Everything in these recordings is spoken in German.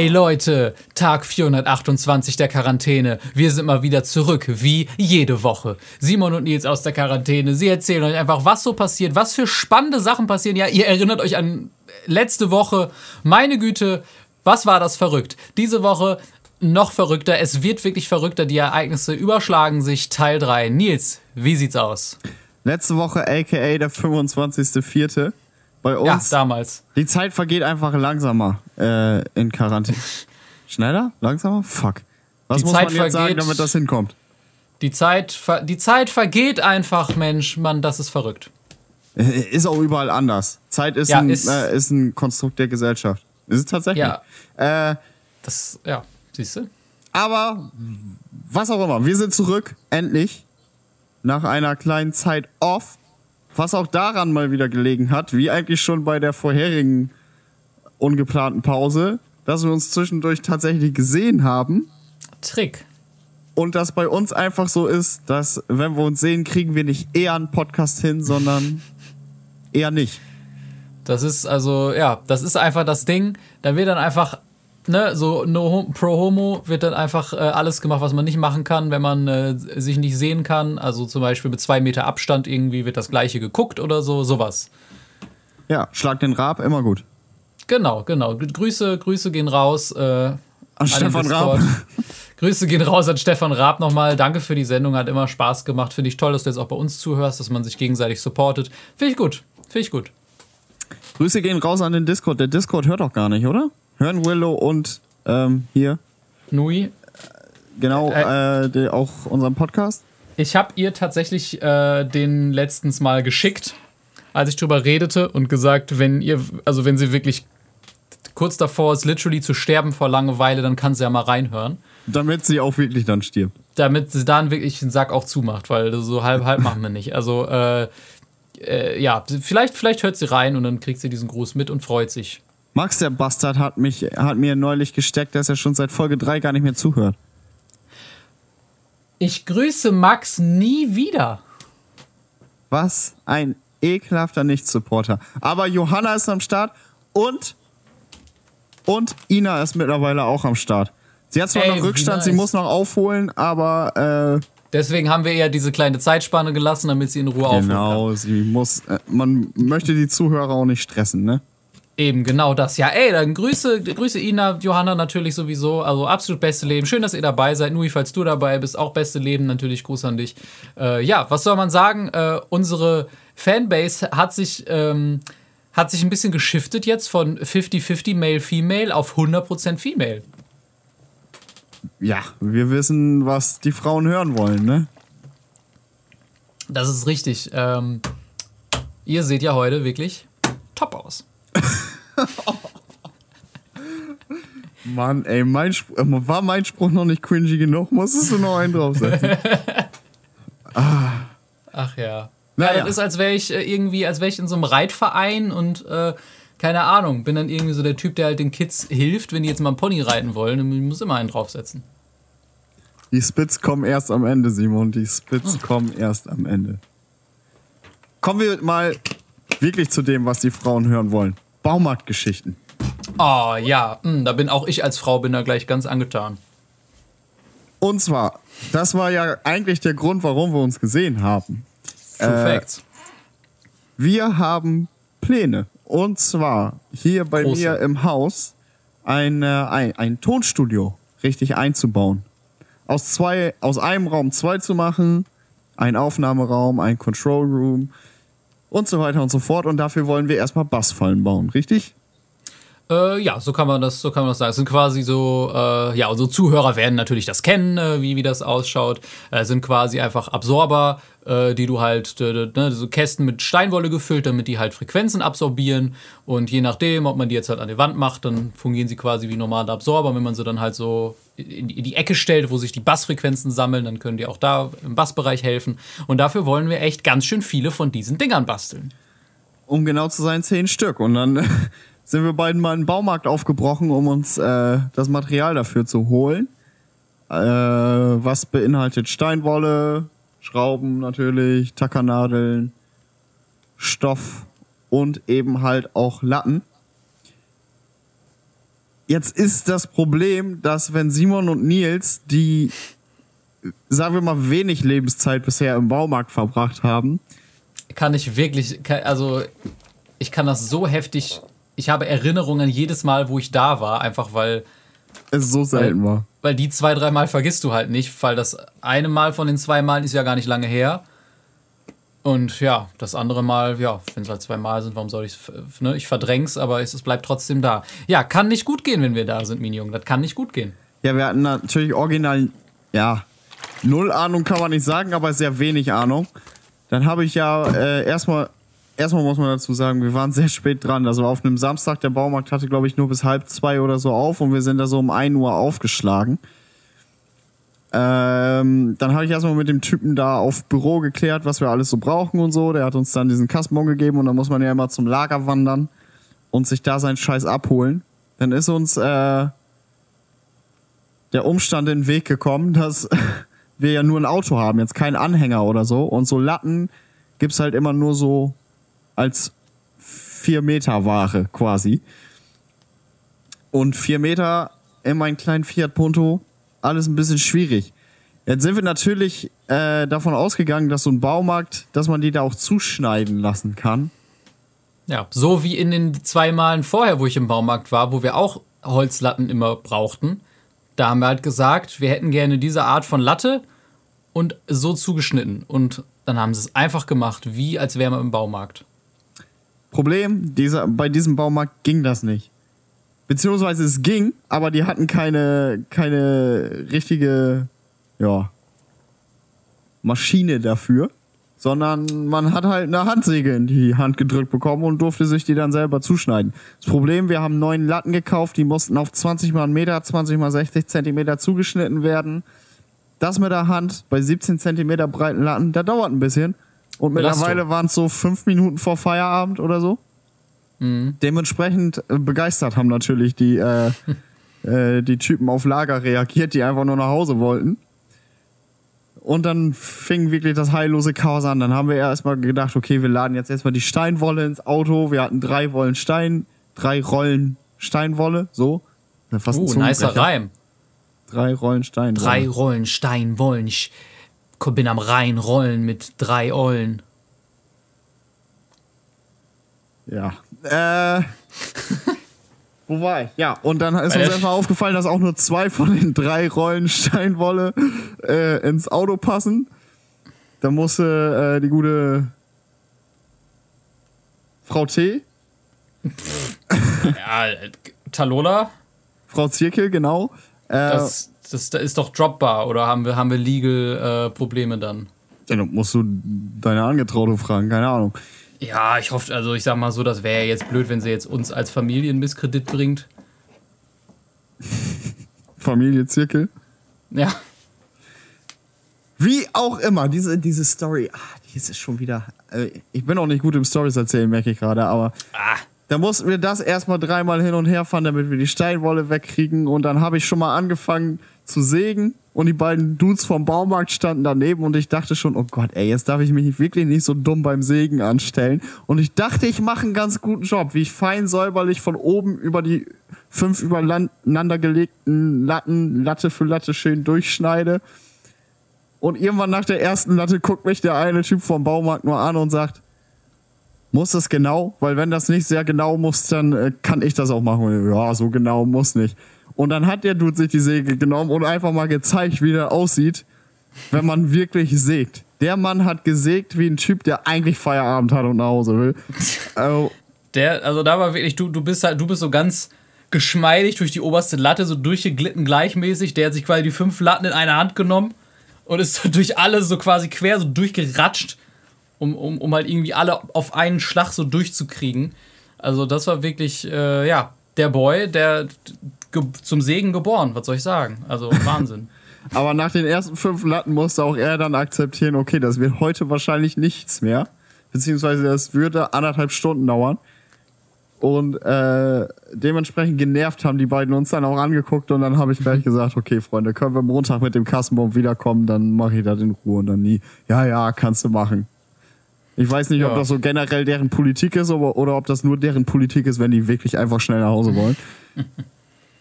Hey Leute, Tag 428 der Quarantäne. Wir sind mal wieder zurück, wie jede Woche. Simon und Nils aus der Quarantäne. Sie erzählen euch einfach, was so passiert, was für spannende Sachen passieren. Ja, ihr erinnert euch an letzte Woche. Meine Güte, was war das verrückt? Diese Woche noch verrückter. Es wird wirklich verrückter. Die Ereignisse überschlagen sich. Teil 3. Nils, wie sieht's aus? Letzte Woche, aka der 25.04. Bei uns. Ja, damals. Die Zeit vergeht einfach langsamer äh, in Quarantäne. Schneller? Langsamer? Fuck. Was Die muss Zeit man jetzt sagen, vergeht- damit das hinkommt? Die Zeit, die Zeit vergeht einfach, Mensch. Mann, das ist verrückt. Ist auch überall anders. Zeit ist, Ja, ein, ist- äh, ist ein Konstrukt der Gesellschaft. Ist es tatsächlich. Ja. Äh, Das, ja, siehst du? aber was auch immer, wir sind zurück, endlich. Nach einer kleinen Zeit off. Was auch daran mal wieder gelegen hat, wie eigentlich schon bei der vorherigen ungeplanten Pause, dass wir uns zwischendurch tatsächlich gesehen haben. Trick. Und das bei uns einfach so ist, dass wenn wir uns sehen, kriegen wir nicht eher einen Podcast hin, sondern eher nicht. Das ist also, ja, das ist einfach das Ding. Da wird dann einfach, ne, so no pro homo wird dann einfach äh, alles gemacht, was man nicht machen kann, wenn man äh, sich nicht sehen kann. Also zum Beispiel mit zwei Meter Abstand irgendwie wird das Gleiche geguckt oder so, sowas. Ja, schlag den Rab, immer gut. Genau, genau. Grüße, Grüße gehen raus. Äh, an Stefan. Raab. Grüße gehen raus an Stefan Raab nochmal. Danke für die Sendung, hat immer Spaß gemacht. Finde ich toll, dass du jetzt auch bei uns zuhörst, dass man sich gegenseitig supportet. Finde ich gut. Finde ich gut. Grüße gehen raus an den Discord. Der Discord hört doch gar nicht, oder? Hören Willow und ähm, hier, Nui, genau, Äh. äh, der, auch unseren Podcast. Ich habe ihr tatsächlich äh, den letztens mal geschickt, als ich drüber redete und gesagt, wenn ihr, also wenn sie wirklich kurz davor ist, literally zu sterben vor Langeweile, dann kann sie ja mal reinhören. Damit sie auch wirklich dann stirbt. Damit sie dann wirklich den Sack auch zumacht, weil so halb halb machen wir nicht. Also äh, äh, ja, vielleicht, vielleicht hört sie rein und dann kriegt sie diesen Gruß mit und freut sich. Max, der Bastard, hat, mich, hat mir neulich gesteckt, dass er schon seit Folge 3 gar nicht mehr zuhört. Ich grüße Max nie wieder. Was ein ekelhafter Nicht-Supporter. Aber Johanna ist am Start und, und Ina ist mittlerweile auch am Start. Sie hat zwar Ey, noch Rückstand, sie muss noch aufholen, aber äh, Deswegen haben wir ihr diese kleine Zeitspanne gelassen, damit sie in Ruhe aufhören kann. genau, sie muss, äh, man möchte die Zuhörer auch nicht stressen, ne? Eben, genau das. Ja, ey, dann Grüße, Grüße Ina, Johanna natürlich sowieso. Also absolut beste Leben. Schön, dass ihr dabei seid. Nui, falls du dabei bist, auch beste Leben. Natürlich Gruß an dich. Äh, ja, was soll man sagen? Äh, unsere Fanbase hat sich, ähm, hat sich ein bisschen geschiftet jetzt von 50-50 Male-Female auf 100% Female. Ja, wir wissen, was die Frauen hören wollen, ne? Das ist richtig. Ähm, ihr seht ja heute wirklich top aus. Mann, ey, mein Spruch, äh, war mein Spruch noch nicht cringy genug? Musstest du noch einen draufsetzen? Ach ja. Ja, Naja. das ist, als wäre ich äh, irgendwie, als wäre ich in so einem Reitverein und äh, keine Ahnung, bin dann irgendwie so der Typ, der halt den Kids hilft, wenn die jetzt mal einen Pony reiten wollen. Und ich muss immer einen draufsetzen. Die Spits kommen erst am Ende, Simon. Die Spits Oh. kommen erst am Ende. Kommen wir mal wirklich zu dem, was die Frauen hören wollen. Baumarktgeschichten. Oh ja, hm, da bin auch ich als Frau bin da gleich ganz angetan. Und zwar, das war ja eigentlich der Grund, warum wir uns gesehen haben. True Äh, Facts. Wir haben Pläne. Und zwar hier bei Große. mir im Haus ein, äh, ein, ein Tonstudio richtig einzubauen. Aus zwei, aus einem Raum zwei zu machen, ein Aufnahmeraum, ein Control Room und so weiter und so fort. Und dafür wollen wir erstmal Bassfallen bauen, richtig? Äh, ja, so kann man das, so kann man das sagen. Es sind quasi so, äh, ja, unsere Zuhörer werden natürlich das kennen, äh, wie, wie das ausschaut. Äh, sind quasi einfach Absorber, äh, die du halt, ne, so Kästen mit Steinwolle gefüllt, damit die halt Frequenzen absorbieren. Und je nachdem, ob man die jetzt halt an die Wand macht, dann fungieren sie quasi wie normale Absorber. Wenn man sie dann halt so in, in die Ecke stellt, wo sich die Bassfrequenzen sammeln, dann können die auch da im Bassbereich helfen. Und dafür wollen wir echt ganz schön viele von diesen Dingern basteln. Um genau zu sein, zehn Stück. Und dann sind wir beiden mal in den Baumarkt aufgebrochen, um uns äh, das Material dafür zu holen. Äh, was beinhaltet Steinwolle, Schrauben natürlich, Tackernadeln, Stoff und eben halt auch Latten. Jetzt ist das Problem, dass wenn Simon und Nils, die, sagen wir mal, wenig Lebenszeit bisher im Baumarkt verbracht haben, kann ich wirklich, also ich kann das so heftig, ich habe Erinnerungen jedes Mal, wo ich da war, einfach weil es so selten weil, war. Weil die zwei, drei Mal vergisst du halt nicht, weil das eine Mal von den zwei Malen ist ja gar nicht lange her. Und ja, das andere Mal, ja, wenn es halt zwei Mal sind, warum soll ich es, ne? Ich verdräng's, aber es, es bleibt trotzdem da. Ja, kann nicht gut gehen, wenn wir da sind, Minion. Das kann nicht gut gehen. Ja, wir hatten natürlich original, ja, null Ahnung kann man nicht sagen, aber sehr wenig Ahnung. Dann habe ich ja äh, erstmal, erstmal muss man dazu sagen, wir waren sehr spät dran. Also auf einem Samstag, der Baumarkt hatte, glaube ich, nur bis halb zwei oder so auf und wir sind da so um ein Uhr aufgeschlagen. Ähm, dann habe ich erstmal mit dem Typen da auf Büro geklärt, was wir alles so brauchen und so. Der hat uns dann diesen Kassenbon gegeben und dann muss man ja immer zum Lager wandern und sich da seinen Scheiß abholen. Dann ist uns äh, der Umstand in den Weg gekommen, dass wir ja nur ein Auto haben, jetzt kein Anhänger oder so. Und so Latten gibt's halt immer nur so als vier Meter Ware quasi. Und vier Meter in meinen kleinen Fiat Punto alles ein bisschen schwierig. Jetzt sind wir natürlich äh, davon ausgegangen, dass so ein Baumarkt, dass man die da auch zuschneiden lassen kann. Ja, so wie in den zwei Malen vorher, wo ich im Baumarkt war, wo wir auch Holzlatten immer brauchten. Da haben wir halt gesagt, wir hätten gerne diese Art von Latte und so zugeschnitten. Und dann haben sie es einfach gemacht, wie als wäre man im Baumarkt. Problem, dieser, bei diesem Baumarkt ging das nicht. Beziehungsweise es ging, aber die hatten keine, keine richtige, ja, Maschine dafür, sondern man hat halt eine Handsäge in die Hand gedrückt bekommen und durfte sich die dann selber zuschneiden. Das Problem, wir haben neun Latten gekauft, die mussten auf 20 mal einen Meter, 20 mal 60 Zentimeter zugeschnitten werden. Das mit der Hand bei 17 Zentimeter breiten Latten, da dauert ein bisschen. Und mittlerweile waren es so fünf Minuten vor Feierabend oder so. Mhm. Dementsprechend äh, begeistert haben natürlich die, äh, äh, die Typen auf Lager reagiert, die einfach nur nach Hause wollten. Und dann fing wirklich das heillose Chaos an. Dann haben wir erstmal gedacht, okay, wir laden jetzt erstmal die Steinwolle ins Auto. Wir hatten drei Wollen Stein, drei Rollen Steinwolle, so. Fast uh, nicer Reim. Drei Rollen Steinwolle. Drei Rollen Steinwollen. Ich bin am Rhein rollen mit drei Eulen. Ja. Äh. Wo war ich? Ja, und dann ist uns erstmal aufgefallen, dass auch nur zwei von den drei Rollen Steinwolle äh, ins Auto passen. Da musste äh, die gute Frau T. ja, Talola. Frau Zirkel, genau. Äh, das, das, ist doch dropbar oder haben wir, haben wir legal äh, Probleme dann? Ja, dann musst du deine Angetraute fragen, keine Ahnung. Ja, ich hoffe, also ich sag mal so, das wäre ja jetzt blöd, wenn sie jetzt uns als Familie einen Misskredit bringt. Familienzirkel? Ja. Wie auch immer, diese, diese Story, ah, die ist schon wieder. Äh, ich bin auch nicht gut im Stories erzählen, merke ich gerade, aber. Ah. Da mussten wir das erstmal dreimal hin und her fahren, damit wir die Steinwolle wegkriegen. Und dann habe ich schon mal angefangen zu sägen und die beiden Dudes vom Baumarkt standen daneben und ich dachte schon, oh Gott, ey, jetzt darf ich mich wirklich nicht so dumm beim Sägen anstellen. Und ich dachte, ich mache einen ganz guten Job, wie ich fein säuberlich von oben über die fünf übereinander gelegten Latten, Latte für Latte schön durchschneide. Und irgendwann nach der ersten Latte guckt mich der eine Typ vom Baumarkt nur an und sagt, muss das genau? Weil wenn das nicht sehr genau muss, dann äh, kann ich das auch machen. Ja, so genau muss nicht. Und dann hat der Dude sich die Säge genommen und einfach mal gezeigt, wie der aussieht, wenn man wirklich sägt. Der Mann hat gesägt wie ein Typ, der eigentlich Feierabend hat und nach Hause will. Also, der, also da war wirklich, du, du bist halt, du bist so ganz geschmeidig durch die oberste Latte, so durchgeglitten gleichmäßig. Der hat sich quasi die fünf Latten in eine Hand genommen und ist so durch alle so quasi quer so durchgeratscht, um, um, um halt irgendwie alle auf einen Schlag so durchzukriegen. Also das war wirklich, äh, ja, der Boy, der zum Segen geboren, was soll ich sagen? Also Wahnsinn. Aber nach den ersten fünf Latten musste auch er dann akzeptieren, okay, das wird heute wahrscheinlich nichts mehr. Beziehungsweise das würde anderthalb Stunden dauern. Und äh, dementsprechend genervt haben die beiden uns dann auch angeguckt und dann habe ich gleich gesagt, okay, Freunde, können wir Montag mit dem Kassenbomb wiederkommen, dann mache ich das in Ruhe und dann nie. Ja, ja, kannst du machen. Ich weiß nicht, ja. ob das so generell deren Politik ist oder, oder ob das nur deren Politik ist, wenn die wirklich einfach schnell nach Hause wollen.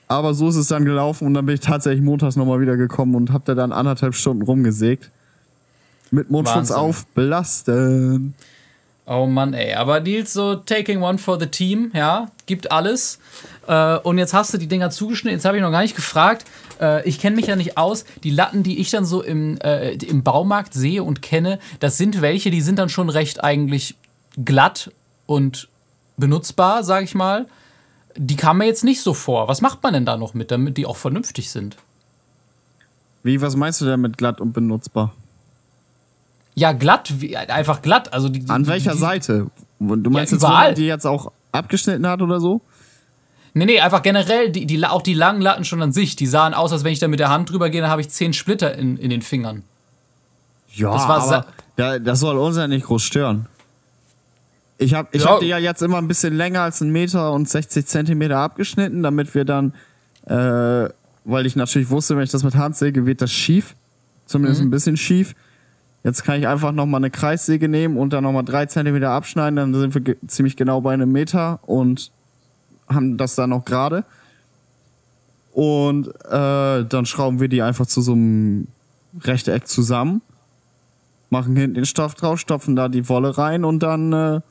Aber so ist es dann gelaufen und dann bin ich tatsächlich montags nochmal wieder gekommen und hab da dann anderthalb Stunden rumgesägt. Mit Mundschutz Wahnsinn. auf, belasten. Oh Mann, ey. Aber Nils, so taking one for the team, ja, gibt alles. Äh, und jetzt hast du die Dinger zugeschnitten. Jetzt habe ich noch gar nicht gefragt. Äh, ich kenne mich ja nicht aus. Die Latten, die ich dann so im, äh, im Baumarkt sehe und kenne, das sind welche, die sind dann schon recht eigentlich glatt und benutzbar, sag ich mal. Die kamen mir jetzt nicht so vor. Was macht man denn da noch mit, damit die auch vernünftig sind? Wie, was meinst du denn mit glatt und benutzbar? Ja, glatt, wie, einfach glatt. Also die, die, An welcher die, Seite? Du meinst jetzt, wo überall. man die jetzt auch abgeschnitten hat oder so? Nee, nee, einfach generell, die, die, auch die langen Latten schon an sich, die sahen aus, als wenn ich da mit der Hand drüber gehe, dann habe ich zehn Splitter in, in den Fingern. Ja, Das war aber da, das soll uns ja nicht groß stören. Ich habe ich Ja. hab die ja jetzt immer ein bisschen länger als einen Meter und 60 Zentimeter abgeschnitten, damit wir dann, äh, weil ich natürlich wusste, wenn ich das mit Hand säge, wird das schief. Zumindest ein bisschen schief. Jetzt kann ich einfach nochmal eine Kreissäge nehmen und dann nochmal drei Zentimeter abschneiden, dann sind wir ge ziemlich genau bei einem Meter und haben das dann noch gerade. Und äh, dann schrauben wir die einfach zu so einem Rechteck zusammen machen hinten den Stoff drauf, stopfen da die Wolle rein und dann äh,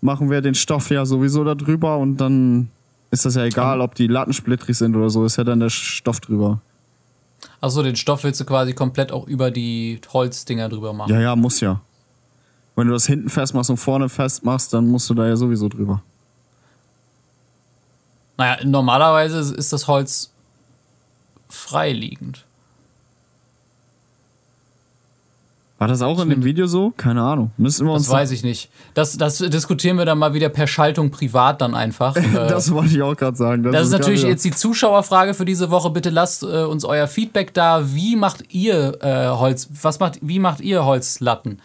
machen wir den Stoff ja sowieso da drüber und dann ist das ja egal, ob die Latten splittrig sind oder so, ist ja dann der Stoff drüber. Achso, den Stoff willst du quasi komplett auch über die Holzdinger drüber machen. Ja, ja, muss ja. Wenn du das hinten festmachst und vorne festmachst, dann musst du da ja sowieso drüber. Naja, normalerweise ist das Holz freiliegend. War das auch in dem Video so? Keine Ahnung. Müssen wir uns. Das weiß ich nicht. Das, das diskutieren wir dann mal wieder per Schaltung privat dann einfach. Äh, das wollte ich auch gerade sagen. Das ist natürlich jetzt die Zuschauerfrage für diese Woche. Bitte lasst äh, uns euer Feedback da. Wie macht ihr äh, Holz? Was macht? Wie macht ihr Holzlatten?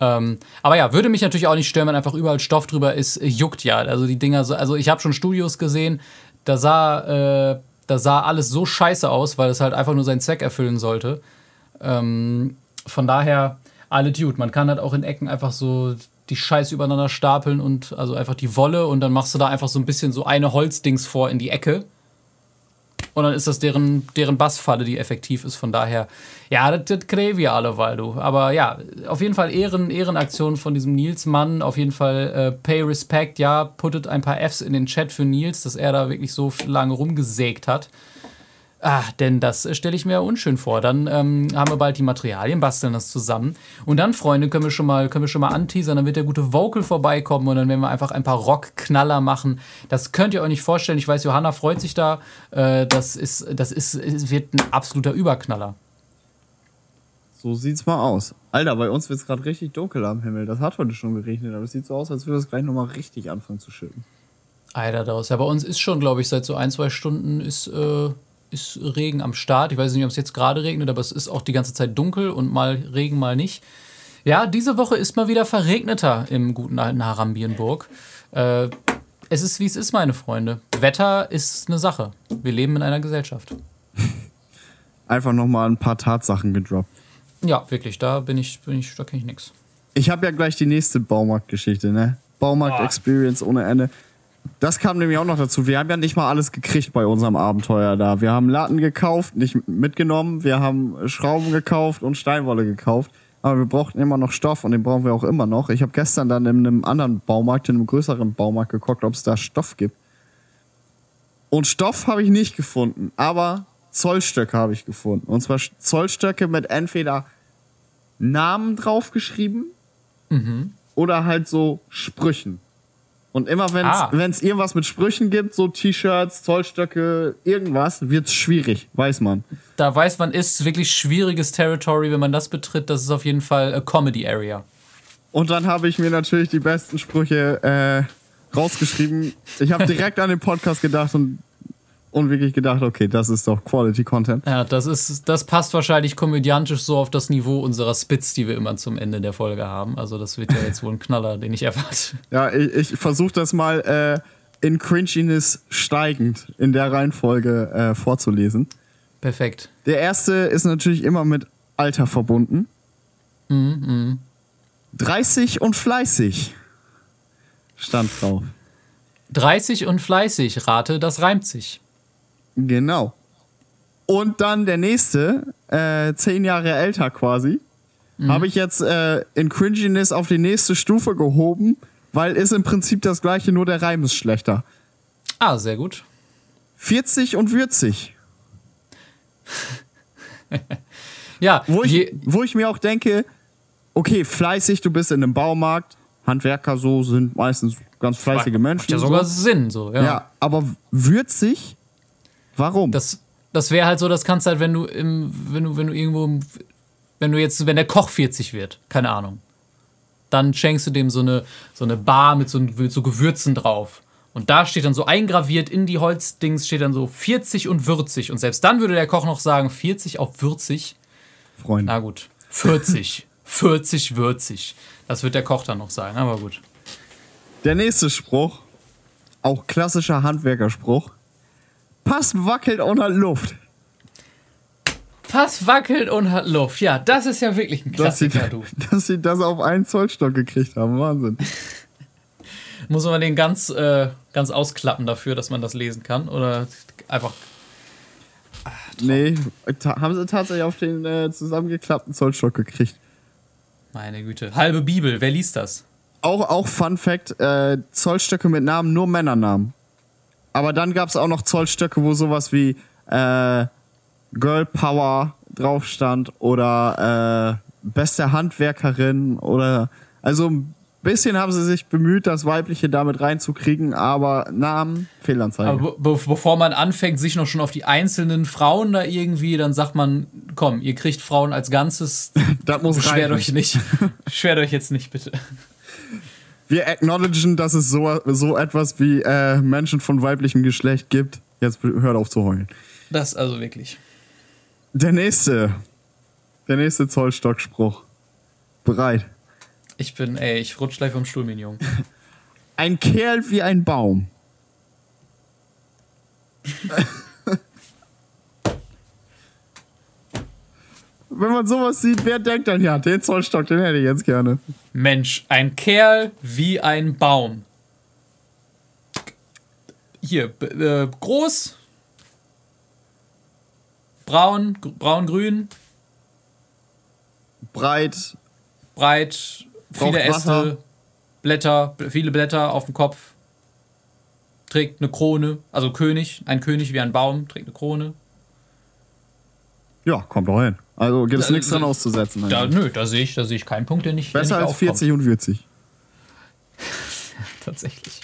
Ähm, aber ja, würde mich natürlich auch nicht stören, wenn einfach überall Stoff drüber ist. Äh, Juckt ja. Also die Dinger. So, also ich habe schon Studios gesehen. Da sah, äh, da sah alles so scheiße aus, weil es halt einfach nur seinen Zweck erfüllen sollte. Ähm, von daher alle Dude. Man kann halt auch in Ecken einfach so die Scheiße übereinander stapeln und also einfach die Wolle und dann machst du da einfach so ein bisschen so eine Holzdings vor in die Ecke. Und dann ist das deren, deren Bassfalle, die effektiv ist. Von daher, ja, das, das kriegen wir alle, weil du. Aber ja, auf jeden Fall Ehren, Ehrenaktion von diesem Nils Mann. Auf jeden Fall äh, pay respect, ja. Puttet ein paar Fs in den Chat für Nils, dass er da wirklich so lange rumgesägt hat. Ah, denn das stelle ich mir unschön vor. Dann ähm, haben wir bald die Materialien, basteln das zusammen. Und dann, Freunde, können wir schon mal, können wir schon mal anteasern. Dann wird der gute Vocal vorbeikommen und dann werden wir einfach ein paar Rockknaller machen. Das könnt ihr euch nicht vorstellen. Ich weiß, Johanna freut sich da. Äh, das ist, das ist, es wird ein absoluter Überknaller. So sieht's mal aus. Alter, bei uns wird's gerade richtig dunkel am Himmel. Das hat heute schon geregnet, aber es sieht so aus, als würde es gleich nochmal richtig anfangen zu schütten. Alter, daraus. Ja, bei uns ist schon, glaube ich, seit so ein, zwei Stunden ist, äh, ist Regen am Start. Ich weiß nicht, ob es jetzt gerade regnet, aber es ist auch die ganze Zeit dunkel und mal Regen, mal nicht. Ja, diese Woche ist mal wieder verregneter im guten alten Harambienburg. Äh, es ist, wie es ist, meine Freunde. Wetter ist eine Sache. Wir leben in einer Gesellschaft. Einfach nochmal ein paar Tatsachen gedroppt. Ja, wirklich, da bin ich, bin ich, da kenne ich nichts. Ich habe ja gleich die nächste Baumarktgeschichte, ne? Baumarkt-Experience ohne Ende. Das kam nämlich auch noch dazu. Wir haben ja nicht mal alles gekriegt bei unserem Abenteuer da. Wir haben Latten gekauft, nicht mitgenommen. Wir haben Schrauben gekauft und Steinwolle gekauft. Aber wir brauchten immer noch Stoff und den brauchen wir auch immer noch. Ich habe gestern dann in einem anderen Baumarkt, in einem größeren Baumarkt geguckt, ob es da Stoff gibt. Und Stoff habe ich nicht gefunden, aber Zollstöcke habe ich gefunden. Und zwar Zollstöcke mit entweder Namen draufgeschrieben oder halt so Sprüchen. Und immer wenn es Ah. irgendwas mit Sprüchen gibt, so T-Shirts, Zollstöcke, irgendwas, wird's schwierig, weiß man. Da weiß man, ist wirklich schwieriges Territory, wenn man das betritt. Das ist auf jeden Fall a Comedy Area. Und dann habe ich mir natürlich die besten Sprüche äh, rausgeschrieben. Ich habe direkt an den Podcast gedacht und, und wirklich gedacht, okay, das ist doch Quality Content. Ja, das ist, das passt wahrscheinlich komödiantisch so auf das Niveau unserer Spits, die wir immer zum Ende der Folge haben. Also das wird ja jetzt wohl ein Knaller, den ich erwarte. Ja, ich, ich versuche das mal äh, in Cringiness steigend in der Reihenfolge äh, vorzulesen. Perfekt. Der erste ist natürlich immer mit Alter verbunden. 30 und fleißig stand drauf. 30 und fleißig, rate, das reimt sich. Genau. Und dann der nächste, äh, zehn Jahre älter quasi, habe ich jetzt äh, in Cringiness auf die nächste Stufe gehoben, weil ist im Prinzip das gleiche, nur der Reim ist schlechter. Ah, sehr gut. 40 und würzig. Ja, Wo ich, wo ich mir auch denke, okay, fleißig, du bist in einem Baumarkt, Handwerker so sind meistens ganz fleißige Menschen. macht ja sogar so. Sinn, so, ja. Ja, aber würzig? Warum? Das, das wäre halt so, das kannst halt, wenn du im, wenn du, wenn du irgendwo, im- wenn du jetzt, wenn der Koch 40 wird, keine Ahnung, dann schenkst du dem so eine, so eine Bar mit so, mit so Gewürzen drauf. Und da steht dann so eingraviert in die Holzdings steht dann so 40 und würzig. Und selbst dann würde der Koch noch sagen, 40 auf würzig. Freunde. Na gut, 40. 40 würzig. Das wird der Koch dann noch sagen, aber gut. Der nächste Spruch, auch klassischer Handwerkerspruch. Pass wackelt und hat Luft. Pass wackelt und hat Luft. Ja, das ist ja wirklich ein Dass sie, Klassiker, du. dass sie das auf einen Zollstock gekriegt haben. Wahnsinn. Muss man den ganz, äh, ganz ausklappen dafür, dass man das lesen kann? Oder einfach. Nee, ta haben sie tatsächlich auf den äh, zusammengeklappten Zollstock gekriegt. Meine Güte. Halbe Bibel, wer liest das? Auch, auch Fun Fact, äh, Zollstöcke mit Namen, nur Männernamen. Aber dann gab es auch noch Zollstöcke, wo sowas wie äh, Girl Power drauf stand oder äh, beste Handwerkerin oder also ein bisschen haben sie sich bemüht, das Weibliche damit reinzukriegen, aber Namen, Fehlanzeige. Aber be bevor man anfängt, sich noch schon auf die einzelnen Frauen da irgendwie, dann sagt man, komm, ihr kriegt Frauen als Ganzes. das muss reichen. euch nicht. Beschwert euch jetzt nicht, bitte. Wir acknowledgen, dass es so, so etwas wie äh, Menschen von weiblichem Geschlecht gibt. Jetzt hört auf zu heulen. Das also wirklich. Der nächste. Der nächste Zollstockspruch. Bereit. Ich bin, ey, ich rutsch gleich vom Stuhl, mein Junge. Ein Kerl wie ein Baum. Wenn man sowas sieht, wer denkt dann, ja, den Zollstock, den hätte ich jetzt gerne. Mensch, ein Kerl wie ein Baum. Hier, äh, groß, braun, gr- braun-grün, Breit, breit, viele Wasser. Äste, Blätter, viele Blätter auf dem Kopf, trägt eine Krone, also König, ein König wie ein Baum, trägt eine Krone. ja, kommt doch hin. Also gibt es nichts dran auszusetzen. Da, nö, da sehe ich, da sehe ich keinen Punkt, der nicht, der Besser nicht als aufkommt. 40 und 40. Tatsächlich.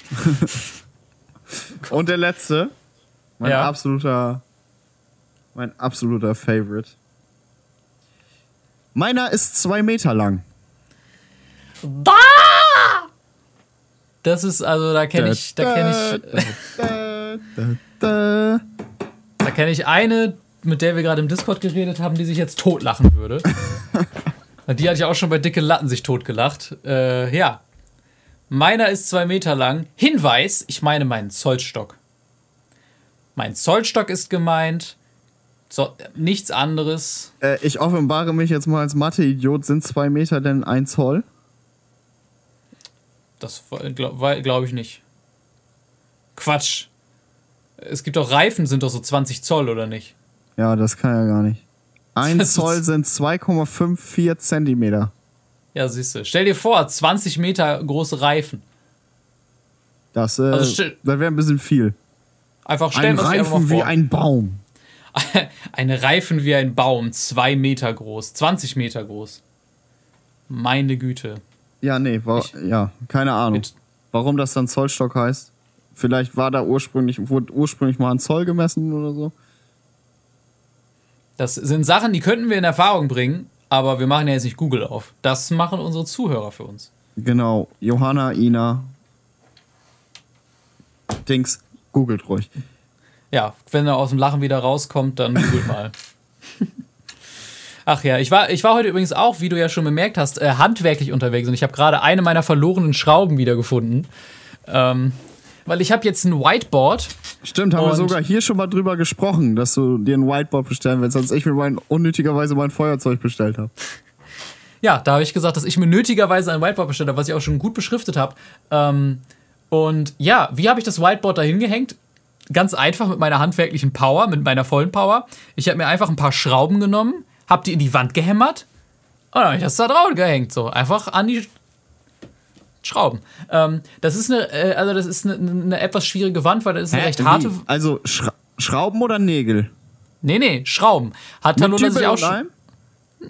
Und der letzte, mein Ja. absoluter, mein absoluter Favorite. Meiner ist zwei Meter lang. Da! Das ist also, da kenne ich, da kenne ich, da kenne ich eine, mit der wir gerade im Discord geredet haben, die sich jetzt totlachen würde. die hatte ich auch schon bei dicke Latten sich totgelacht. Äh, ja. Meiner ist zwei Meter lang. Hinweis, ich meine meinen Zollstock. Mein Zollstock ist gemeint. So, nichts anderes. Äh, ich offenbare mich jetzt mal als Mathe-Idiot. Sind zwei Meter denn ein Zoll? Das glaube glaub ich nicht. Quatsch. Es gibt doch Reifen, sind doch so 20 Zoll, oder nicht? Ja, das kann ja gar nicht. Ein Zoll sind 2,54 Zentimeter. Ja, siehst du. Stell dir vor, 20 Meter große Reifen. Das, äh, Also das wäre ein bisschen viel. Einfach stellen Ein Reifen wie vor. ein Baum. Eine Reifen wie ein Baum, zwei Meter groß, 20 Meter groß. Meine Güte. Ja, nee, war, Ich- ja, keine Ahnung. Warum das dann Zollstock heißt? Vielleicht war da ursprünglich, wurde ursprünglich mal ein Zoll gemessen oder so. Das sind Sachen, die könnten wir in Erfahrung bringen, aber wir machen ja jetzt nicht Google auf. Das machen unsere Zuhörer für uns. Genau, Johanna, Ina. Dings, googelt ruhig. Ja, wenn er aus dem Lachen wieder rauskommt, dann googelt mal. Ach ja, ich war, ich war heute übrigens auch, wie du ja schon bemerkt hast, äh, handwerklich unterwegs und ich habe gerade eine meiner verlorenen Schrauben wiedergefunden. Ähm, weil ich habe jetzt ein Whiteboard. Stimmt, haben wir sogar hier schon mal drüber gesprochen, dass du dir ein Whiteboard bestellen willst, als ich mir mein, unnötigerweise mein Feuerzeug bestellt habe. Ja, da habe ich gesagt, dass ich mir nötigerweise ein Whiteboard bestellt habe, was ich auch schon gut beschriftet habe. Ähm, und ja, wie habe ich das Whiteboard da hingehängt? ganz einfach mit meiner handwerklichen Power, mit meiner vollen Power. Ich habe mir einfach ein paar Schrauben genommen, habe die in die Wand gehämmert und dann habe ich das da drauf gehängt. So, einfach an die Schrauben. Ähm, das ist eine, äh, also das ist eine, eine, etwas schwierige Wand, weil das ist eine Hä? recht harte. Wie? Also Schra Schrauben oder Nägel? Nee, nee, Schrauben. Hat Talula Dübel sich auch schon.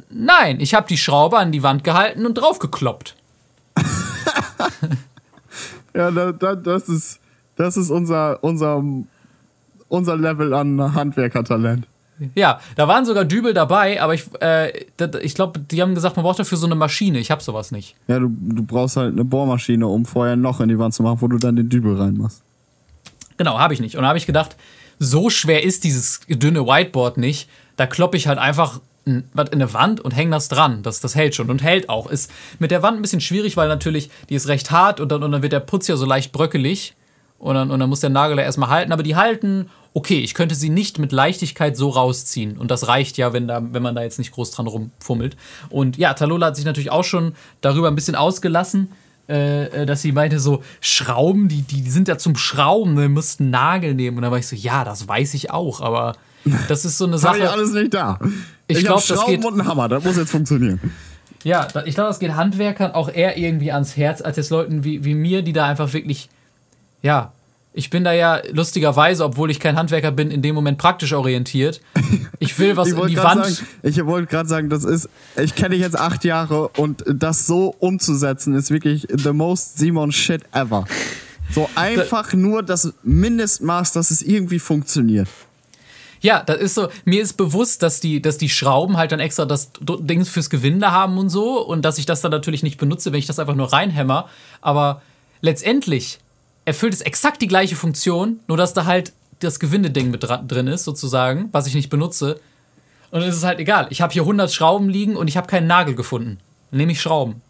Nein, ich habe die Schraube an die Wand gehalten und draufgekloppt. Ja, da, da, das ist, das ist unser, unser, unser Level an Handwerkertalent. Ja, da waren sogar Dübel dabei, aber ich, äh, ich glaube, die haben gesagt, man braucht dafür so eine Maschine. Ich habe sowas nicht. Ja, du, du brauchst halt eine Bohrmaschine, um vorher ein Loch in die Wand zu machen, wo du dann den Dübel reinmachst. Genau, habe ich nicht. Und da habe ich gedacht, so schwer ist dieses dünne Whiteboard nicht. Da kloppe ich halt einfach was in eine Wand und hänge das dran. Das, das hält schon und hält auch. Ist mit der Wand ein bisschen schwierig, weil natürlich die ist recht hart und dann, und dann wird der Putz ja so leicht bröckelig. Und dann, und dann muss der Nagel da erstmal halten. Aber die halten, okay, ich könnte sie nicht mit Leichtigkeit so rausziehen. Und das reicht ja, wenn, da, wenn man da jetzt nicht groß dran rumfummelt. Und ja, Talola hat sich natürlich auch schon darüber ein bisschen ausgelassen äh, äh, dass sie meinte, so Schrauben, die, die sind ja zum Schrauben, wir müssten Nagel nehmen. Und da war ich so, ja, das weiß ich auch, aber das ist so eine Das habe ich Sache. alles nicht da. Ich Ich, glaub, hab das Schrauben geht- und einen Hammer, das muss jetzt funktionieren. Ja, ich glaube, das geht Handwerkern auch eher irgendwie ans Herz, als jetzt Leuten wie, wie mir, die da einfach wirklich, ja, ich bin da ja lustigerweise, obwohl ich kein Handwerker bin, in dem Moment praktisch orientiert. Ich will was Ich in die Wand. sagen, ich wollte gerade sagen, das ist, ich kenne dich jetzt acht Jahre und das so umzusetzen ist wirklich the most Simon shit ever. So einfach nur das Mindestmaß, dass es irgendwie funktioniert. Ja, das ist so, mir ist bewusst, dass die, dass die Schrauben halt dann extra das Ding fürs Gewinde haben und so und dass ich das dann natürlich nicht benutze, wenn ich das einfach nur reinhämmer. Aber letztendlich erfüllt es exakt die gleiche Funktion, nur dass da halt das Gewindeding mit drin ist, sozusagen, was ich nicht benutze. Und es ist halt egal. Ich habe hier 100 Schrauben liegen und ich habe keinen Nagel gefunden. Dann nehme ich Schrauben.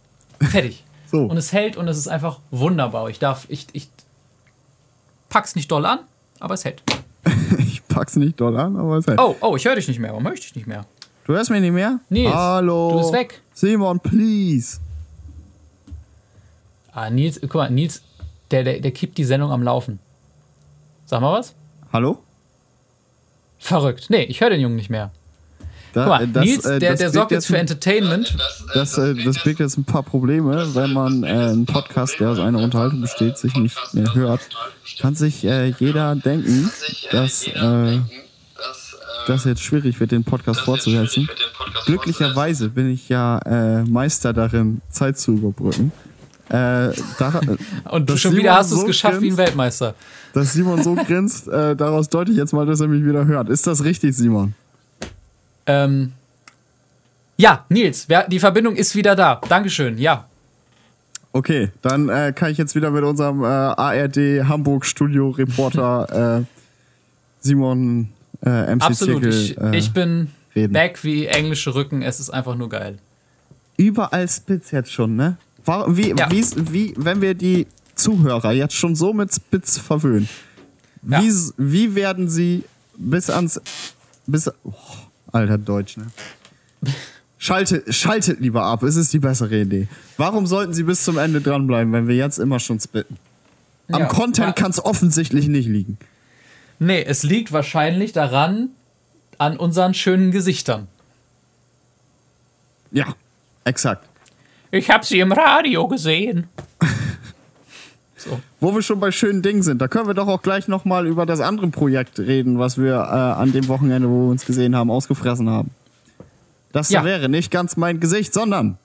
Fertig. So. Und es hält und es ist einfach wunderbar. Ich darf, ich, ich pack's nicht doll an, aber es hält. Ich pack's nicht doll an, aber es hält. Oh, oh, ich höre dich nicht mehr. Warum höre ich dich nicht mehr? Du hörst mich nicht mehr? Nils, Hallo. du bist weg. Simon, please. Ah, Nils, guck mal, Nils, der, der, der kippt die Sendung am Laufen. Sag mal was? Hallo? Verrückt. Nee, ich höre den Jungen nicht mehr. Da, Guck mal, äh, das, Nils, äh, der, der birgt sorgt jetzt für Entertainment. Das, äh, das birgt jetzt ein paar Probleme, wenn man äh, einen Podcast, der aus einer Unterhaltung besteht, sich nicht mehr hört. Kann sich äh, jeder denken, dass äh, das jetzt schwierig wird, den Podcast fortzusetzen. Glücklicherweise bin ich ja äh, Meister darin, Zeit zu überbrücken. Äh, da, Und dass schon Simon wieder hast du es geschafft wie ein grinst, Weltmeister. Dass Simon so grinst, äh, daraus deute ich jetzt mal, dass er mich wieder hört. Ist das richtig, Simon? Ähm, ja, Nils, wer, die Verbindung ist wieder da. Dankeschön, ja. Okay, dann äh, kann ich jetzt wieder mit unserem äh, ARD Hamburg Studio Reporter äh, Simon äh, MC Absolut. Zirkel, Ich, äh, ich bin reden. back wie englische Rücken. Es ist einfach nur geil. überall Spitz jetzt schon, ne? Wie, Ja. wie's- wie, wenn wir die Zuhörer jetzt schon so mit Spitz verwöhnen, Ja. wie, wie werden sie bis ans bis oh, alter Deutsch, ne? Schaltet, schaltet lieber ab, es ist die bessere Idee. Warum sollten sie bis zum Ende dranbleiben, wenn wir jetzt immer schon spitten? Am Ja. Content kann es offensichtlich nicht liegen. Nee, es liegt wahrscheinlich daran, an unseren schönen Gesichtern. Ja, exakt. Ich habe sie im Radio gesehen. so. Wo wir schon bei schönen Dingen sind, da können wir doch auch gleich nochmal über das andere Projekt reden, was wir äh, an dem Wochenende, wo wir uns gesehen haben, ausgefressen haben. Das Ja. wäre nicht ganz mein Gesicht, sondern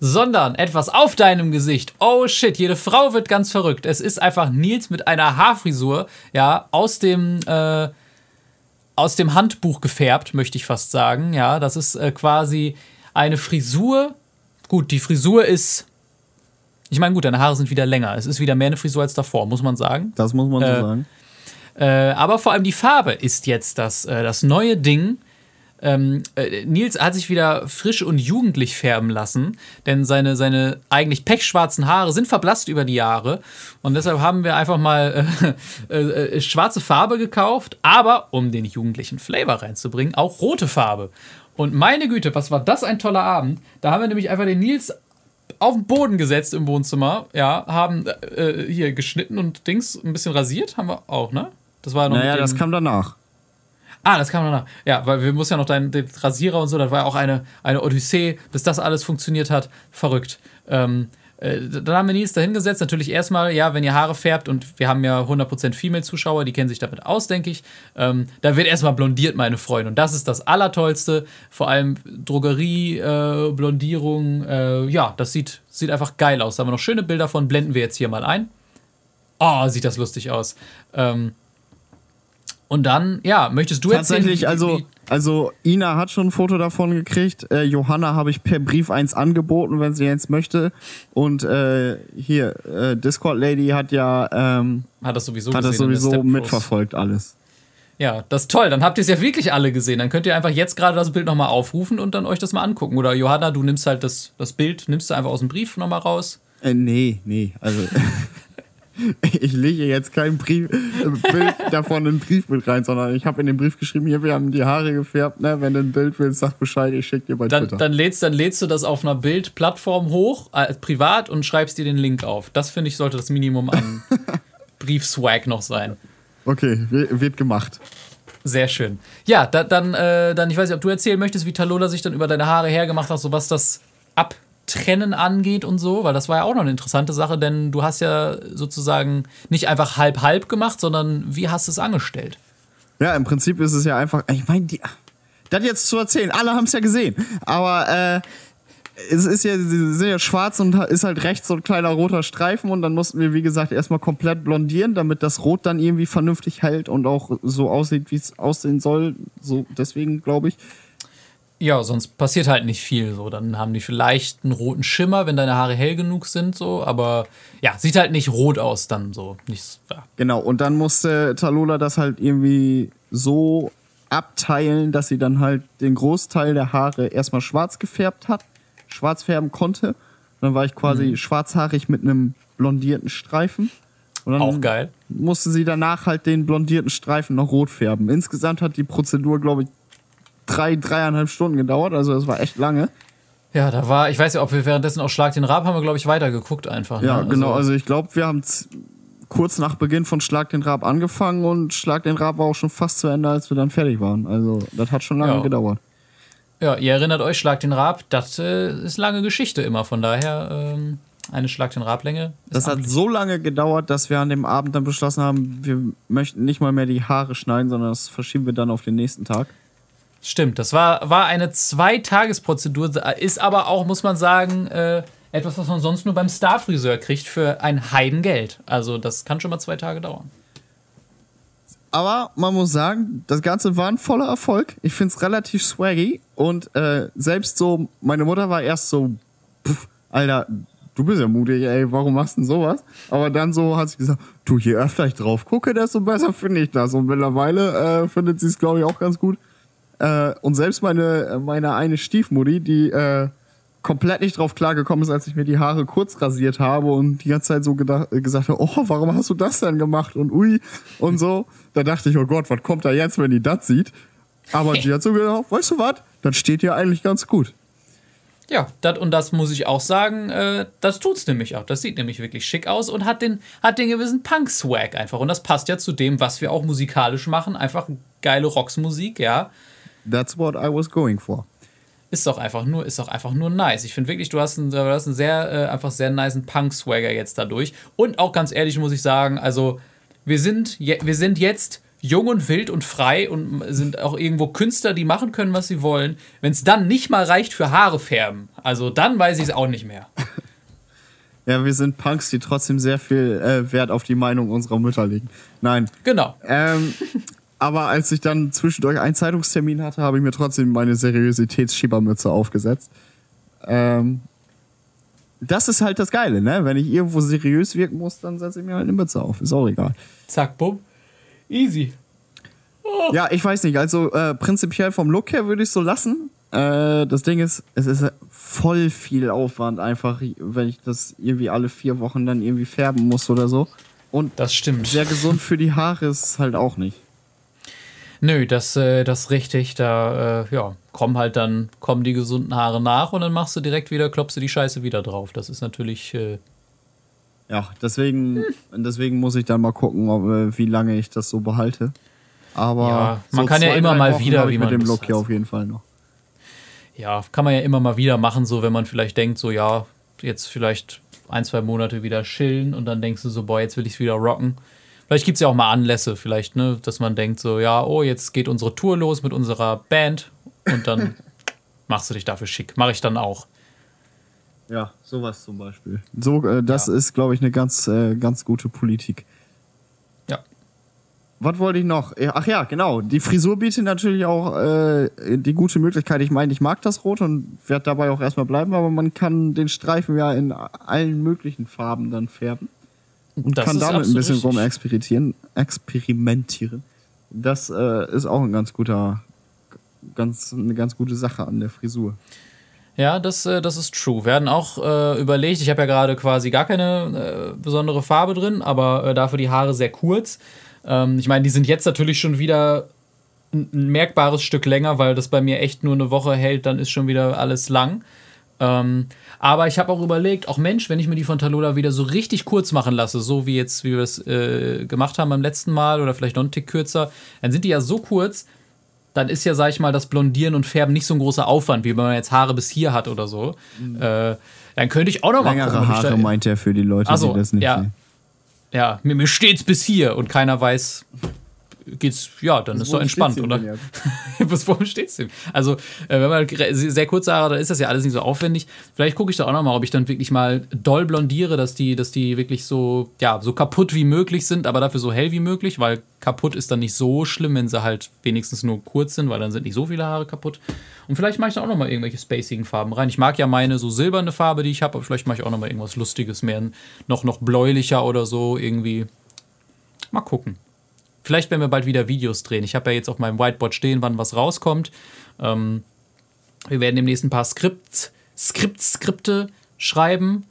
sondern etwas auf deinem Gesicht. Oh shit, jede Frau wird ganz verrückt. Es ist einfach Nils mit einer Haarfrisur, ja, aus dem äh, aus dem Handbuch gefärbt, möchte ich fast sagen. Ja, das ist äh, quasi eine Frisur. Gut, die Frisur ist ich meine, gut, deine Haare sind wieder länger. Es ist wieder mehr eine Frisur als davor, muss man sagen. das muss man so Äh, sagen. Äh, aber vor allem die Farbe ist jetzt das, äh, das neue Ding. Ähm, äh, Nils hat sich wieder frisch und jugendlich färben lassen, denn seine, seine eigentlich pechschwarzen Haare sind verblasst über die Jahre. Und deshalb haben wir einfach mal äh, äh, äh, schwarze Farbe gekauft, aber um den jugendlichen Flavor reinzubringen, auch rote Farbe. Und meine Güte, was war das ein toller Abend. Da haben wir nämlich einfach den Nils auf den Boden gesetzt im Wohnzimmer, ja, haben äh, hier geschnitten und Dings ein bisschen rasiert, haben wir auch, ne? Das war ja noch Naja, das kam danach. Ah, das kam danach. Ja, weil wir mussten ja noch deinen den Rasierer und so, das war ja auch eine, eine Odyssee, bis das alles funktioniert hat. Verrückt. Ähm, äh, dann haben wir Nils da hingesetzt. Natürlich erstmal, ja, wenn ihr Haare färbt und wir haben ja 100% Female-Zuschauer, die kennen sich damit aus, denke ich. Ähm, da wird erstmal blondiert, meine Freunde. Und das ist das Allertollste. Vor allem Drogerie, äh, Blondierung. Äh, ja, das sieht, sieht einfach geil aus. Da haben wir noch schöne Bilder von. Blenden wir jetzt hier mal ein. Oh, sieht das lustig aus. Ähm, und dann, ja, möchtest du erzählen? Tatsächlich, also, also Ina hat schon ein Foto davon gekriegt. Äh, Johanna habe ich per Brief eins angeboten, wenn sie eins möchte. Und äh, hier, äh, Discord Lady hat ja ähm, Hat das sowieso hat das sowieso mitverfolgt alles. Ja, das ist toll. Dann habt ihr es ja wirklich alle gesehen. Dann könnt ihr einfach jetzt gerade das Bild nochmal aufrufen und dann euch das mal angucken. Oder Johanna, du nimmst halt das, das Bild, nimmst du einfach aus dem Brief nochmal raus. Äh, nee, nee, also ich lege jetzt kein Brief, äh, Bild davon in den Brief mit rein, sondern ich habe in den Brief geschrieben, hier, wir haben die Haare gefärbt, ne? wenn du ein Bild willst, sag Bescheid, ich schick dir bei Dann, Twitter. dann, lädst, dann lädst du das auf einer Bildplattform hoch, äh, privat, und schreibst dir den Link auf. Das finde ich, sollte das Minimum an Briefswag noch sein. okay, wi- wird gemacht. Sehr schön. Ja, da, dann, äh, dann, ich weiß nicht, ob du erzählen möchtest, wie Talola sich dann über deine Haare hergemacht hat, so was das Abtrennen angeht und so, weil das war ja auch noch eine interessante Sache, denn du hast ja sozusagen nicht einfach halb-halb gemacht, sondern wie hast du es angestellt? Ja, im Prinzip ist es ja einfach, ich meine, das jetzt zu erzählen, alle haben es ja gesehen, aber äh, es ist ja, sie sind ja schwarz und ist halt rechts so ein kleiner roter Streifen und dann mussten wir, wie gesagt, erstmal komplett blondieren, damit das Rot dann irgendwie vernünftig hält und auch so aussieht, wie es aussehen soll. So, deswegen glaube ich. Ja, sonst passiert halt nicht viel so. Dann haben die vielleicht einen roten Schimmer, wenn deine Haare hell genug sind, so, aber ja, sieht halt nicht rot aus dann so. Nicht, ja. Genau, und dann musste Talola das halt irgendwie so abteilen, dass sie dann halt den Großteil der Haare erstmal schwarz gefärbt hat, schwarz färben konnte. Dann war ich quasi schwarzhaarig mit einem blondierten Streifen. Und dann Auch geil. musste sie danach halt den blondierten Streifen noch rot färben. Insgesamt hat die Prozedur, glaube ich, drei, dreieinhalb Stunden gedauert. Also das war echt lange. Ja, da war, ich weiß ja, ob wir währenddessen auch Schlag den Rab haben wir, glaube ich, weitergeguckt einfach. Ja, ne? genau. Also ich glaube, wir haben kurz nach Beginn von Schlag den Rab angefangen und Schlag den Rab war auch schon fast zu Ende, als wir dann fertig waren. Also das hat schon lange Ja. gedauert. Ja, ihr erinnert euch, Schlag den Rab, das äh, ist lange Geschichte immer. Von daher ähm, eine Schlag den Rab-Länge. Das hat so lange gedauert, dass wir an dem Abend dann beschlossen haben, wir möchten nicht mal mehr die Haare schneiden, sondern das verschieben wir dann auf den nächsten Tag. Stimmt, das war, war eine Zweitagesprozedur, ist aber auch, muss man sagen, äh, etwas, was man sonst nur beim Starfriseur kriegt für ein Heidengeld. Also das kann schon mal zwei Tage dauern. Aber man muss sagen, das Ganze war ein voller Erfolg. Ich finde es relativ swaggy. Und äh, selbst so, meine Mutter war erst so, pff, Alter, du bist ja mutig, ey, warum machst du denn sowas? Aber dann so hat sie gesagt, du, je öfter ich drauf gucke, desto besser finde ich das. Und mittlerweile äh, findet sie es, glaube ich, auch ganz gut. Äh, und selbst meine, meine eine Stiefmutti, die äh, komplett nicht drauf klargekommen ist, als ich mir die Haare kurz rasiert habe und die ganze Zeit so gedacht, gesagt habe, oh, warum hast du das denn gemacht und ui und so. Da dachte ich, oh Gott, was kommt da jetzt, wenn die das sieht? Aber die hat so gedacht, weißt du was, das steht dir eigentlich ganz gut. Ja, dat, und das muss ich auch sagen, äh, das tut's nämlich auch. Das sieht nämlich wirklich schick aus und hat den, hat den gewissen Punk-Swag einfach. Und das passt ja zu dem, was wir auch musikalisch machen. Einfach geile Rocksmusik, ja. That's what I was going for. Ist doch einfach nur, ist doch einfach nur nice. Ich finde wirklich, du hast einen, du hast einen sehr, äh, einfach sehr niceen Punk-Swagger jetzt dadurch. Und auch ganz ehrlich muss ich sagen, also wir sind, je, wir sind jetzt jung und wild und frei und sind auch irgendwo Künstler, die machen können, was sie wollen. Wenn es dann nicht mal reicht für Haare färben, also dann weiß ich es auch nicht mehr. Ja, wir sind Punks, die trotzdem sehr viel äh, Wert auf die Meinung unserer Mütter legen. Nein. Genau. Ähm, aber als ich dann zwischendurch einen Zeitungstermin hatte, habe ich mir trotzdem meine Seriositätsschiebermütze aufgesetzt. Ähm, das ist halt das Geile, ne? Wenn ich irgendwo seriös wirken muss, dann setze ich mir halt eine Mütze auf. Ist auch egal. Zack, bumm. Easy. Ja, ich weiß nicht. Also äh, prinzipiell vom Look her würde ich so lassen. Äh, das Ding ist, es ist voll viel Aufwand einfach, wenn ich das irgendwie alle vier Wochen dann irgendwie färben muss oder so. Und Das stimmt. sehr gesund für die Haare ist es halt auch nicht. Nö, das, äh, das ist richtig. Da, äh, ja, kommen halt dann, kommen die gesunden Haare nach und dann machst du direkt wieder, klopfst du die Scheiße wieder drauf. Das ist natürlich, äh, Ja, deswegen, deswegen muss ich dann mal gucken, ob, äh, wie lange ich das so behalte. Aber Ja, man so kann ja immer mal Wochen wieder, wie mit man dem Lust Look hier auf jeden Fall noch. Ja, kann man ja immer mal wieder machen, so wenn man vielleicht denkt, so ja, jetzt vielleicht ein, zwei Monate wieder chillen und dann denkst du so, boah, jetzt will ich es wieder rocken. Vielleicht gibt es ja auch mal Anlässe, vielleicht, ne, dass man denkt so, ja, oh, jetzt geht unsere Tour los mit unserer Band und dann machst du dich dafür schick. Mache ich dann auch. Ja, sowas zum Beispiel. So, äh, das ist, glaube ich, eine ganz, äh, ganz gute Politik. Ja. Was wollte ich noch? Ja, Ach ja, genau. Die Frisur bietet natürlich auch äh, die gute Möglichkeit. Ich meine, ich mag das Rot und werde dabei auch erstmal bleiben, aber man kann den Streifen ja in allen möglichen Farben dann färben. Und Das kann damit ein bisschen richtig. rum experimentieren. experimentieren. Das äh, ist auch ein ganz guter, ganz, eine ganz gute Sache an der Frisur. Ja, das, äh, das ist true. Wir hatten auch äh, überlegt, ich habe ja gerade quasi gar keine äh, besondere Farbe drin, aber äh, dafür die Haare sehr kurz. Ähm, ich meine, die sind jetzt natürlich schon wieder ein, ein merkbares Stück länger, weil das bei mir echt nur eine Woche hält, dann ist schon wieder alles lang. Ähm, aber ich habe auch überlegt, auch Mensch, wenn ich mir die von Talola wieder so richtig kurz machen lasse, so wie jetzt, wie wir es äh, gemacht haben beim letzten Mal oder vielleicht noch einen Tick kürzer, dann sind die ja so kurz, dann ist ja, sag ich mal, das Blondieren und Färben nicht so ein großer Aufwand, wie wenn man jetzt Haare bis hier hat oder so. Äh, dann könnte ich auch noch mal Längere gucken, ich da- Haare meint er für die Leute, Ach so, die das nicht ja. sehen. Ja, mir, mir steht's bis hier und keiner weiß, geht's, ja, dann ist doch wohin entspannt, oder? Bis worum steht's denn? Also, äh, wenn man sehr kurze Haare, dann ist das ja alles nicht so aufwendig. Vielleicht gucke ich da auch noch mal, ob ich dann wirklich mal doll blondiere, dass die, dass die wirklich so, ja, so kaputt wie möglich sind, aber dafür so hell wie möglich, weil kaputt ist dann nicht so schlimm, wenn sie halt wenigstens nur kurz sind, weil dann sind nicht so viele Haare kaputt. Und vielleicht mache ich da auch noch mal irgendwelche spacigen Farben rein. Ich mag ja meine so silberne Farbe, die ich habe, aber vielleicht mache ich auch noch mal irgendwas Lustiges mehr, noch, noch bläulicher oder so irgendwie. Mal gucken. Vielleicht, wenn wir bald wieder Videos drehen. Ich habe ja jetzt auf meinem Whiteboard stehen, wann was rauskommt. Ähm, wir werden demnächst ein paar Skript, Skript, Skripte schreiben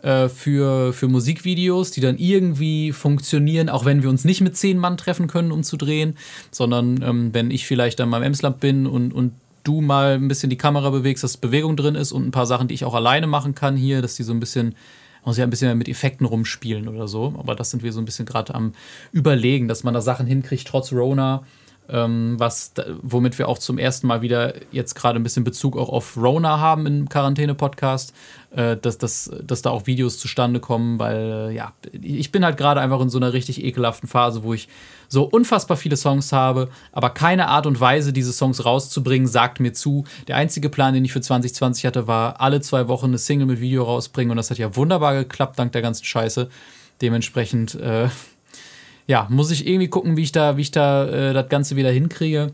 äh, für, für Musikvideos, die dann irgendwie funktionieren, auch wenn wir uns nicht mit zehn Mann treffen können, um zu drehen, sondern ähm, wenn ich vielleicht dann beim Emsland bin und, und du mal ein bisschen die Kamera bewegst, dass Bewegung drin ist und ein paar Sachen, die ich auch alleine machen kann hier, dass die so ein bisschen muss ja ein bisschen mehr mit Effekten rumspielen oder so. Aber das sind wir so ein bisschen gerade am Überlegen, dass man da Sachen hinkriegt, trotz Rona. Ähm, was, womit wir auch zum ersten Mal wieder jetzt gerade ein bisschen Bezug auch auf Rona haben im Quarantäne-Podcast, äh, dass, dass, dass da auch Videos zustande kommen, weil äh, ja, ich bin halt gerade einfach in so einer richtig ekelhaften Phase, wo ich so unfassbar viele Songs habe, aber keine Art und Weise, diese Songs rauszubringen, sagt mir zu. Der einzige Plan, den ich für 2020 hatte, war alle zwei Wochen eine Single mit Video rausbringen und das hat ja wunderbar geklappt, dank der ganzen Scheiße. Dementsprechend, äh, ja, muss ich irgendwie gucken, wie ich da, wie ich da äh, das Ganze wieder hinkriege.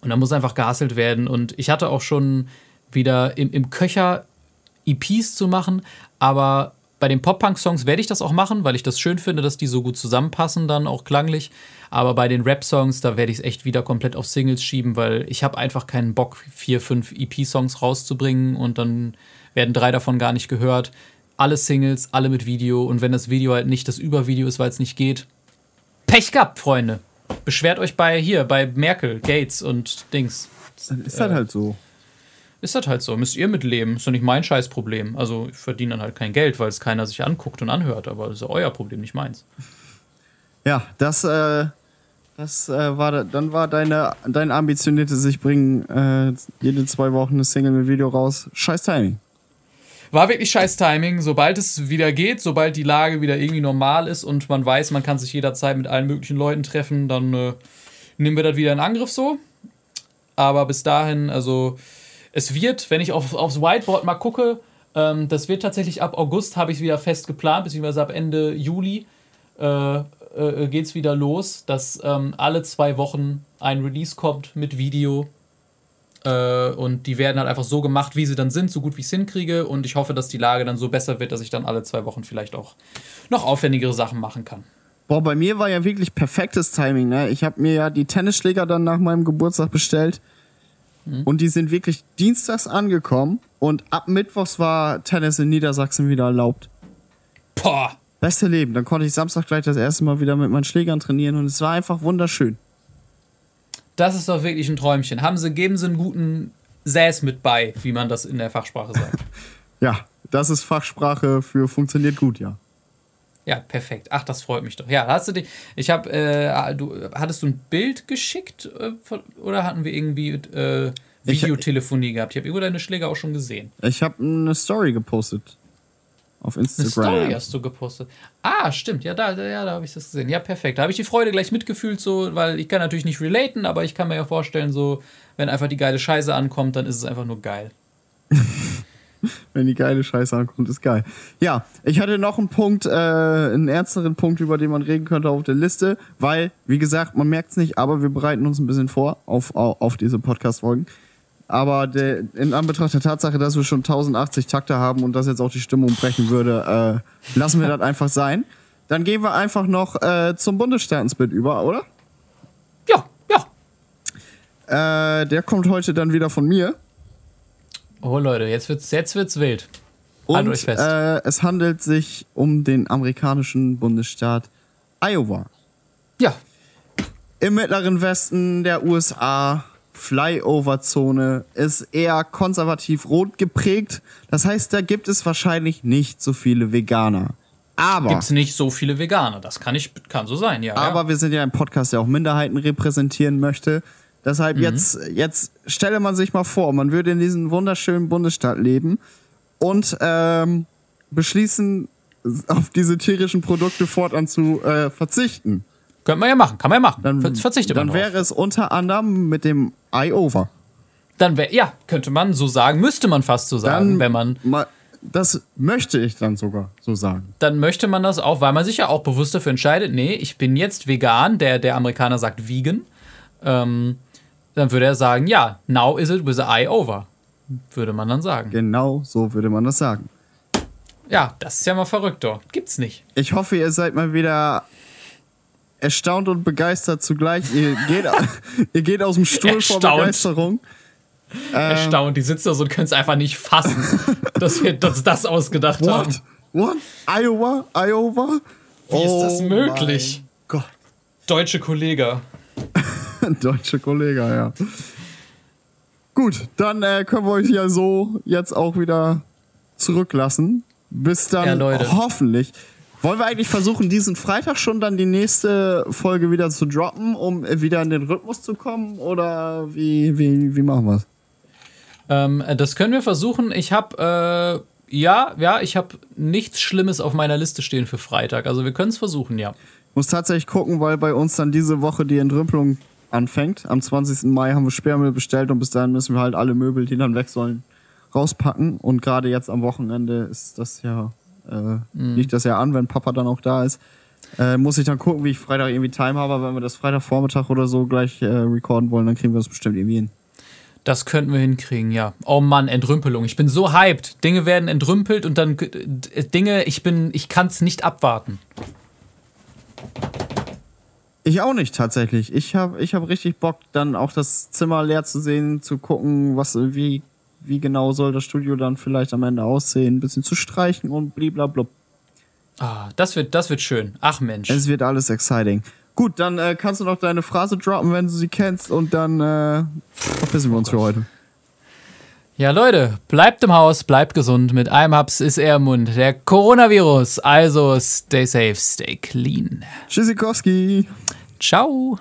Und da muss einfach gehasselt werden. Und ich hatte auch schon wieder im, im Köcher EPs zu machen, aber bei den Pop-Punk-Songs werde ich das auch machen, weil ich das schön finde, dass die so gut zusammenpassen, dann auch klanglich. Aber bei den Rap-Songs, da werde ich es echt wieder komplett auf Singles schieben, weil ich habe einfach keinen Bock, vier, fünf EP-Songs rauszubringen und dann werden drei davon gar nicht gehört. Alle Singles, alle mit Video und wenn das Video halt nicht das Übervideo ist, weil es nicht geht, Pech gehabt, Freunde. Beschwert euch bei hier, bei Merkel, Gates und Dings. Dann ist das halt so. Ist das halt so, müsst ihr mitleben. Ist doch nicht mein Scheißproblem. Also ich verdiene dann halt kein Geld, weil es keiner sich anguckt und anhört, aber das ist ja euer Problem, nicht meins. Ja, das, äh, das äh, war, da- dann war deine, dein ambitioniertes sich bringen äh, jede zwei Wochen eine Single mit Video raus. Scheiß Timing. War wirklich scheiß Timing. Sobald es wieder geht, sobald die Lage wieder irgendwie normal ist und man weiß, man kann sich jederzeit mit allen möglichen Leuten treffen, dann äh, nehmen wir das wieder in Angriff so. Aber bis dahin, also es wird, wenn ich auf, aufs Whiteboard mal gucke, ähm, das wird tatsächlich ab August, habe ich wieder fest geplant, beziehungsweise ab Ende Juli äh, äh, geht es wieder los, dass ähm, alle zwei Wochen ein Release kommt mit Video. Äh, und die werden halt einfach so gemacht, wie sie dann sind, so gut wie ich es hinkriege. Und ich hoffe, dass die Lage dann so besser wird, dass ich dann alle zwei Wochen vielleicht auch noch aufwendigere Sachen machen kann. Boah, bei mir war ja wirklich perfektes Timing. Ne? Ich habe mir ja die Tennisschläger dann nach meinem Geburtstag bestellt. Und die sind wirklich dienstags angekommen. Und ab Mittwochs war Tennis in Niedersachsen wieder erlaubt. Boah! Beste Leben. Dann konnte ich Samstag gleich das erste Mal wieder mit meinen Schlägern trainieren. Und es war einfach wunderschön. Das ist doch wirklich ein Träumchen. Haben sie, geben sie einen guten Säß mit bei, wie man das in der Fachsprache sagt. Ja, das ist Fachsprache für funktioniert gut, ja. Ja, perfekt. Ach, das freut mich doch. Ja, hast du dich. Ich habe, äh, du hattest du ein Bild geschickt äh, von, oder hatten wir irgendwie äh, Videotelefonie gehabt? Ich habe irgendwo deine Schläger auch schon gesehen. Ich habe eine Story gepostet. Auf Instagram. Eine Story hast du gepostet. Ah, stimmt. Ja, da, ja, da habe ich das gesehen. Ja, perfekt. Da habe ich die Freude gleich mitgefühlt, so, weil ich kann natürlich nicht relaten, aber ich kann mir ja vorstellen, so, wenn einfach die geile Scheiße ankommt, dann ist es einfach nur geil. wenn die geile Scheiße ankommt, ist geil. Ja, ich hatte noch einen Punkt, äh, einen ernsteren Punkt, über den man reden könnte auf der Liste, weil, wie gesagt, man merkt es nicht, aber wir bereiten uns ein bisschen vor auf, auf diese Podcast-Folgen. Aber der, in Anbetracht der Tatsache, dass wir schon 1080 Takte haben und das jetzt auch die Stimmung brechen würde, äh, lassen wir das einfach sein. Dann gehen wir einfach noch äh, zum Bundesstaatensplit über, oder? Ja, ja. Äh, der kommt heute dann wieder von mir. Oh Leute, jetzt wird's, jetzt wird's wild. Und euch fest. Äh, es handelt sich um den amerikanischen Bundesstaat Iowa. Ja. Im mittleren Westen der USA Flyover-Zone ist eher konservativ rot geprägt. Das heißt, da gibt es wahrscheinlich nicht so viele Veganer. Aber. Gibt es nicht so viele Veganer. Das kann, ich, kann so sein, ja. Aber ja. wir sind ja ein Podcast, der auch Minderheiten repräsentieren möchte. Deshalb mhm. jetzt, jetzt stelle man sich mal vor, man würde in diesem wunderschönen Bundesstaat leben und ähm, beschließen, auf diese tierischen Produkte fortan zu äh, verzichten. Könnte man ja machen, kann man ja machen. Dann, Verzichtet man Dann wäre es unter anderem mit dem I-Over. Dann wäre, ja, könnte man so sagen, müsste man fast so sagen, dann wenn man. Mal, das möchte ich dann sogar so sagen. Dann möchte man das auch, weil man sich ja auch bewusst dafür entscheidet, nee, ich bin jetzt vegan, der, der Amerikaner sagt vegan. Ähm, dann würde er sagen, ja, now is it with the eye over. Würde man dann sagen. Genau so würde man das sagen. Ja, das ist ja mal verrückt, doch. Gibt's nicht. Ich hoffe, ihr seid mal wieder erstaunt und begeistert zugleich. Ihr geht, ihr geht aus dem Stuhl erstaunt. vor Begeisterung. Erstaunt, die sitzen da so und können es einfach nicht fassen, dass wir uns das ausgedacht What? haben. What? Iowa? Iowa? Wie oh ist das oh möglich? Gott. Deutsche Kollege. Deutsche Kollege, ja. Gut, dann äh, können wir euch ja so jetzt auch wieder zurücklassen. Bis dann ja, hoffentlich. Wollen wir eigentlich versuchen, diesen Freitag schon dann die nächste Folge wieder zu droppen, um wieder in den Rhythmus zu kommen? Oder wie, wie, wie machen wir es? Ähm, das können wir versuchen. Ich habe, äh, ja, ja, ich habe nichts Schlimmes auf meiner Liste stehen für Freitag. Also wir können es versuchen, ja. Muss tatsächlich gucken, weil bei uns dann diese Woche die Entrümpelung anfängt. Am 20. Mai haben wir Sperrmüll bestellt und bis dahin müssen wir halt alle Möbel, die dann weg sollen, rauspacken. Und gerade jetzt am Wochenende ist das ja äh, mhm. Liegt das ja an, wenn Papa dann auch da ist. Äh, muss ich dann gucken, wie ich Freitag irgendwie Time habe. Wenn wir das Freitagvormittag oder so gleich äh, recorden wollen, dann kriegen wir das bestimmt irgendwie hin. Das könnten wir hinkriegen, ja. Oh Mann, Entrümpelung. Ich bin so hyped. Dinge werden entrümpelt und dann Dinge, ich bin, ich kann es nicht abwarten. Ich auch nicht tatsächlich. Ich habe ich hab richtig Bock, dann auch das Zimmer leer zu sehen, zu gucken, was wie wie genau soll das Studio dann vielleicht am Ende aussehen, ein bisschen zu streichen und blablabla. Ah, das wird, das wird schön. Ach Mensch. Es wird alles exciting. Gut, dann äh, kannst du noch deine Phrase droppen, wenn du sie kennst und dann äh, verpissen wir uns für heute. Ja, Leute, bleibt im Haus, bleibt gesund. Mit einem Haps ist er im Mund. Der Coronavirus. Also stay safe, stay clean. Tschüssikowski. Ciao.